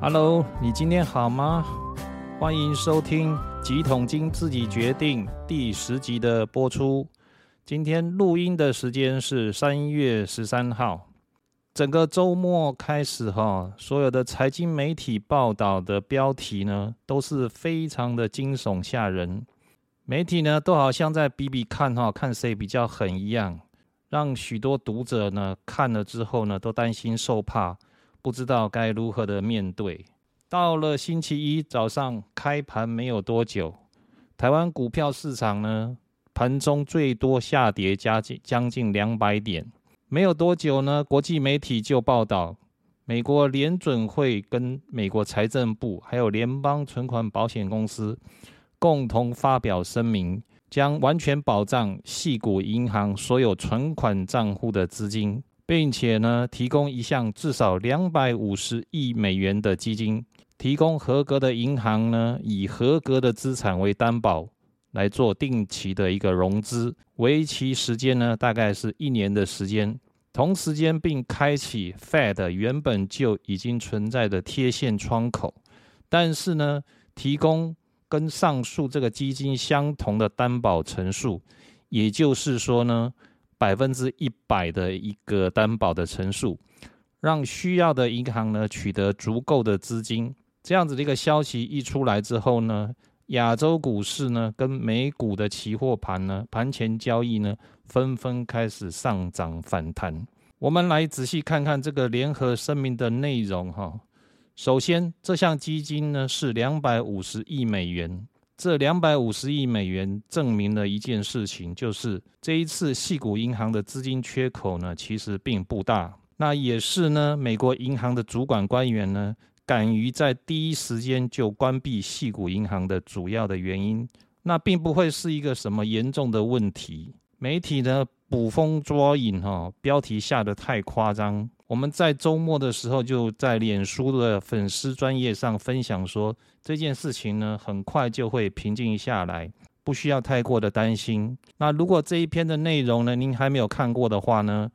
Hello，你今天好吗？欢迎收听《几桶金自己决定》第十集的播出。今天录音的时间是三月十三号。整个周末开始哈，所有的财经媒体报道的标题呢，都是非常的惊悚吓人。媒体呢，都好像在比比看哈，看谁比较狠一样，让许多读者呢看了之后呢，都担心受怕。不知道该如何的面对。到了星期一早上开盘没有多久，台湾股票市场呢盘中最多下跌将近将近两百点。没有多久呢，国际媒体就报道，美国联准会跟美国财政部还有联邦存款保险公司共同发表声明，将完全保障系股银行所有存款账户的资金。并且呢，提供一项至少两百五十亿美元的基金，提供合格的银行呢，以合格的资产为担保来做定期的一个融资，为期时间呢，大概是一年的时间。同时间并开启 Fed 原本就已经存在的贴现窗口，但是呢，提供跟上述这个基金相同的担保陈述，也就是说呢。百分之一百的一个担保的陈述，让需要的银行呢取得足够的资金。这样子的一个消息一出来之后呢，亚洲股市呢跟美股的期货盘呢盘前交易呢纷纷开始上涨反弹。我们来仔细看看这个联合声明的内容哈。首先，这项基金呢是两百五十亿美元。这两百五十亿美元证明了一件事情，就是这一次系股银行的资金缺口呢，其实并不大。那也是呢，美国银行的主管官员呢，敢于在第一时间就关闭系股银行的主要的原因。那并不会是一个什么严重的问题。媒体呢捕风捉影，哈，标题下的太夸张。我们在周末的时候就在脸书的粉丝专业上分享说，这件事情呢很快就会平静下来，不需要太过的担心。那如果这一篇的内容呢您还没有看过的话呢，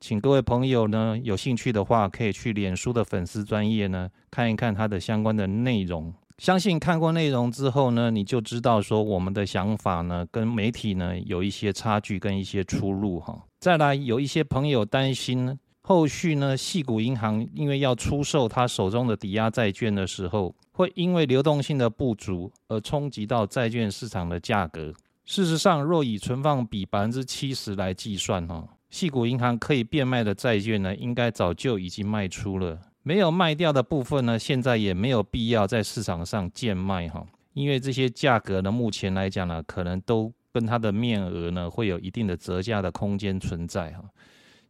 请各位朋友呢有兴趣的话可以去脸书的粉丝专业呢看一看它的相关的内容。相信看过内容之后呢，你就知道说我们的想法呢跟媒体呢有一些差距跟一些出入哈。再来有一些朋友担心。后续呢，细股银行因为要出售他手中的抵押债券的时候，会因为流动性的不足而冲击到债券市场的价格。事实上，若以存放比百分之七十来计算，哈，细股银行可以变卖的债券呢，应该早就已经卖出了。没有卖掉的部分呢，现在也没有必要在市场上贱卖，哈，因为这些价格呢，目前来讲呢，可能都跟它的面额呢，会有一定的折价的空间存在，哈。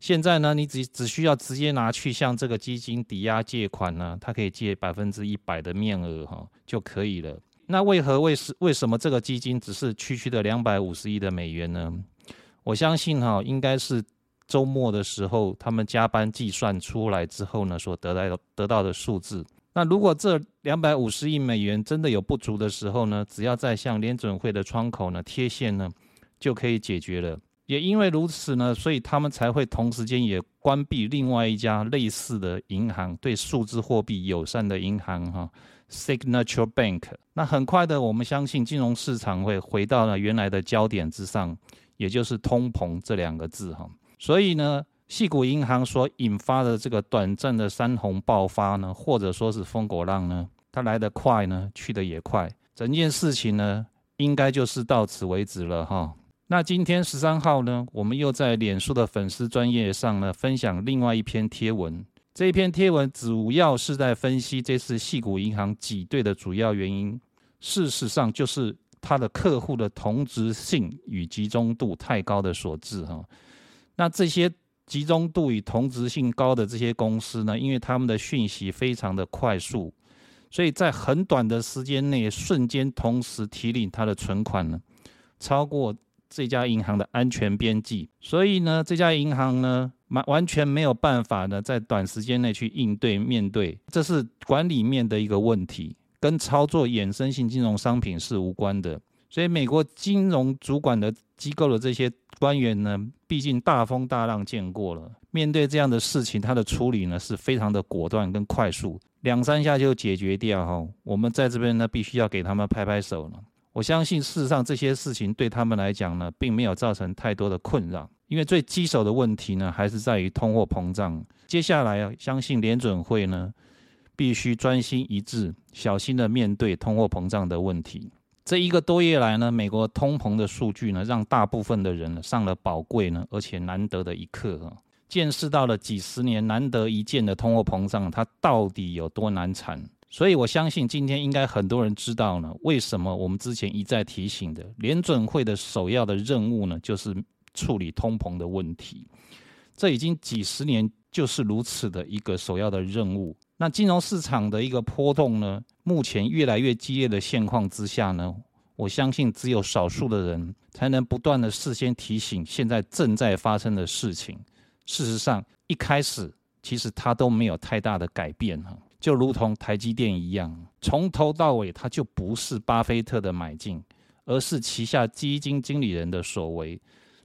现在呢，你只只需要直接拿去向这个基金抵押借款呢，它可以借百分之一百的面额哈就可以了。那为何为是为什么这个基金只是区区的两百五十亿的美元呢？我相信哈，应该是周末的时候他们加班计算出来之后呢，所得来得到的数字。那如果这两百五十亿美元真的有不足的时候呢，只要再向联准会的窗口呢贴现呢，就可以解决了。也因为如此呢，所以他们才会同时间也关闭另外一家类似的银行，对数字货币友善的银行哈，Signature Bank。那很快的，我们相信金融市场会回到了原来的焦点之上，也就是通膨这两个字哈。所以呢，细谷银行所引发的这个短暂的山洪爆发呢，或者说是风狗浪呢，它来得快呢，去得也快。整件事情呢，应该就是到此为止了哈。那今天十三号呢，我们又在脸书的粉丝专业上呢分享另外一篇贴文。这一篇贴文主要是在分析这次系股银行挤兑的主要原因。事实上，就是它的客户的同质性与集中度太高的所致哈。那这些集中度与同质性高的这些公司呢，因为他们的讯息非常的快速，所以在很短的时间内瞬间同时提领他的存款呢，超过。这家银行的安全边际，所以呢，这家银行呢，完完全没有办法呢，在短时间内去应对面对，这是管理面的一个问题，跟操作衍生性金融商品是无关的。所以美国金融主管的机构的这些官员呢，毕竟大风大浪见过了，面对这样的事情，他的处理呢是非常的果断跟快速，两三下就解决掉哈。我们在这边呢，必须要给他们拍拍手了。我相信事实上这些事情对他们来讲呢，并没有造成太多的困扰，因为最棘手的问题呢，还是在于通货膨胀。接下来，相信联准会呢，必须专心一致，小心的面对通货膨胀的问题。这一个多月来呢，美国通膨的数据呢，让大部分的人上了宝贵呢，而且难得的一课啊，见识到了几十年难得一见的通货膨胀，它到底有多难缠。所以我相信今天应该很多人知道呢，为什么我们之前一再提醒的联准会的首要的任务呢，就是处理通膨的问题。这已经几十年就是如此的一个首要的任务。那金融市场的一个波动呢？目前越来越激烈的现况之下呢，我相信只有少数的人才能不断的事先提醒现在正在发生的事情。事实上，一开始其实它都没有太大的改变哈，就如同台积电一样，从头到尾它就不是巴菲特的买进，而是旗下基金经理人的所为。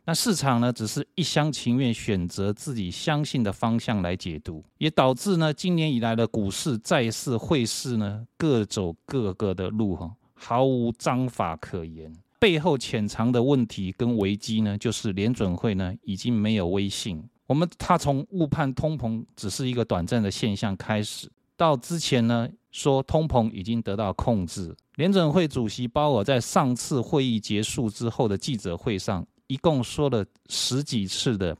那市场呢，只是一厢情愿选择自己相信的方向来解读，也导致呢，今年以来的股市、债市、汇市呢，各走各个的路哈，毫无章法可言。背后潜藏的问题跟危机呢，就是联准会呢已经没有威信。我们他从误判通膨只是一个短暂的现象开始，到之前呢说通膨已经得到控制。联准会主席鲍尔在上次会议结束之后的记者会上。一共说了十几次的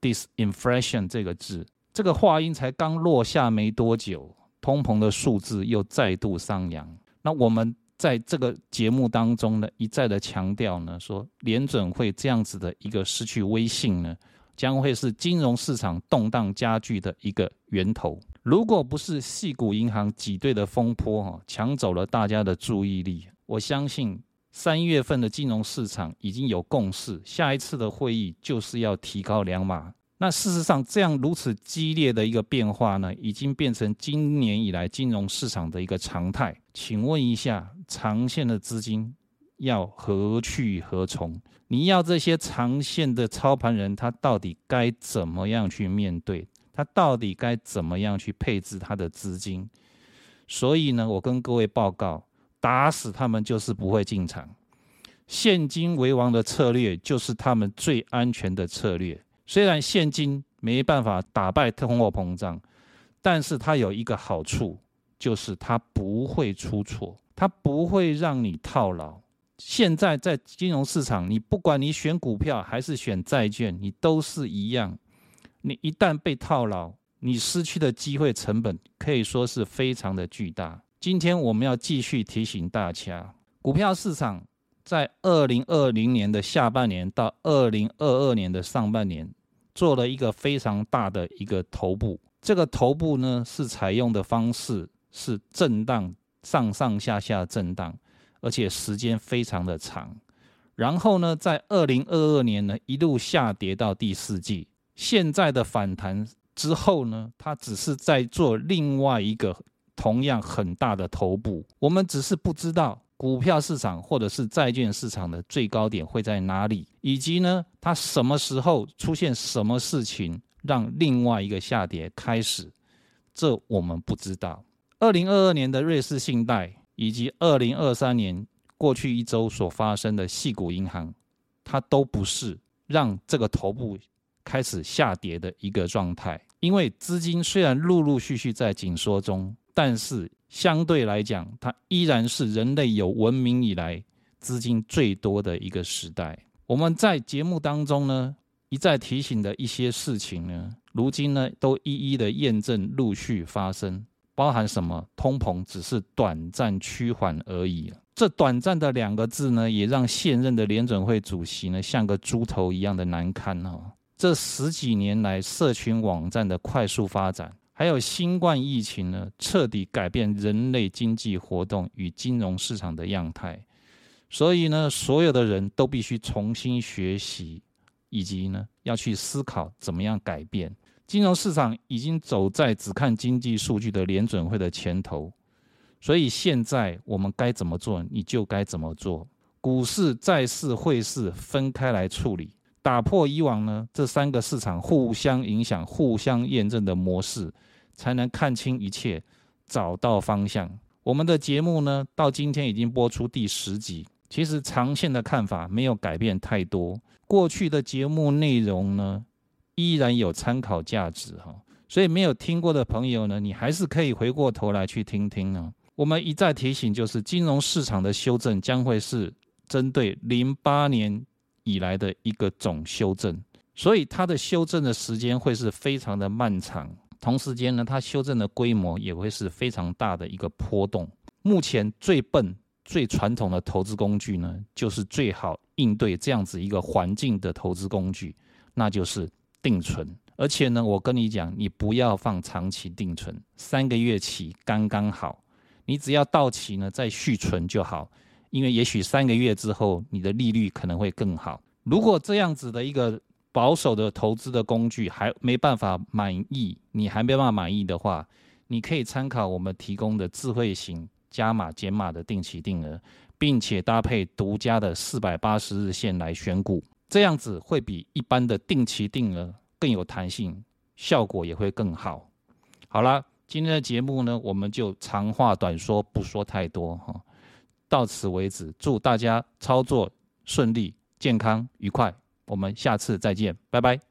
“disinflation” 这个字，这个话音才刚落下没多久，通膨的数字又再度上扬。那我们在这个节目当中呢，一再的强调呢，说联准会这样子的一个失去威信呢，将会是金融市场动荡加剧的一个源头。如果不是细股银行挤兑的风波哈，抢走了大家的注意力，我相信。三月份的金融市场已经有共识，下一次的会议就是要提高两码。那事实上，这样如此激烈的一个变化呢，已经变成今年以来金融市场的一个常态。请问一下，长线的资金要何去何从？你要这些长线的操盘人，他到底该怎么样去面对？他到底该怎么样去配置他的资金？所以呢，我跟各位报告。打死他们就是不会进场，现金为王的策略就是他们最安全的策略。虽然现金没办法打败通货膨胀，但是它有一个好处，就是它不会出错，它不会让你套牢。现在在金融市场，你不管你选股票还是选债券，你都是一样。你一旦被套牢，你失去的机会成本可以说是非常的巨大。今天我们要继续提醒大家，股票市场在二零二零年的下半年到二零二二年的上半年做了一个非常大的一个头部。这个头部呢是采用的方式是震荡上上下下震荡，而且时间非常的长。然后呢，在二零二二年呢一路下跌到第四季，现在的反弹之后呢，它只是在做另外一个。同样很大的头部，我们只是不知道股票市场或者是债券市场的最高点会在哪里，以及呢，它什么时候出现什么事情让另外一个下跌开始，这我们不知道。二零二二年的瑞士信贷以及二零二三年过去一周所发生的细股银行，它都不是让这个头部开始下跌的一个状态，因为资金虽然陆陆续续在紧缩中。但是相对来讲，它依然是人类有文明以来资金最多的一个时代。我们在节目当中呢一再提醒的一些事情呢，如今呢都一一的验证，陆续发生。包含什么？通膨只是短暂趋缓而已。这短暂的两个字呢，也让现任的联准会主席呢像个猪头一样的难堪哦。这十几年来，社群网站的快速发展。还有新冠疫情呢，彻底改变人类经济活动与金融市场的样态，所以呢，所有的人都必须重新学习，以及呢，要去思考怎么样改变。金融市场已经走在只看经济数据的联准会的前头，所以现在我们该怎么做，你就该怎么做。股市、债市、汇市分开来处理，打破以往呢这三个市场互相影响、互相验证的模式，才能看清一切，找到方向。我们的节目呢，到今天已经播出第十集。其实长线的看法没有改变太多，过去的节目内容呢，依然有参考价值哈。所以没有听过的朋友呢，你还是可以回过头来去听听呢。我们一再提醒，就是金融市场的修正将会是针对零八年以来的一个总修正，所以它的修正的时间会是非常的漫长。同时间呢，它修正的规模也会是非常大的一个波动。目前最笨、最传统的投资工具呢，就是最好应对这样子一个环境的投资工具，那就是定存。而且呢，我跟你讲，你不要放长期定存，三个月起刚刚好，你只要到期呢再续存就好。因为也许三个月之后，你的利率可能会更好。如果这样子的一个保守的投资的工具还没办法满意，你还没办法满意的话，你可以参考我们提供的智慧型加码减码的定期定额，并且搭配独家的四百八十日线来选股，这样子会比一般的定期定额更有弹性，效果也会更好。好了，今天的节目呢，我们就长话短说，不说太多哈，到此为止。祝大家操作顺利、健康、愉快。我们下次再见，拜拜。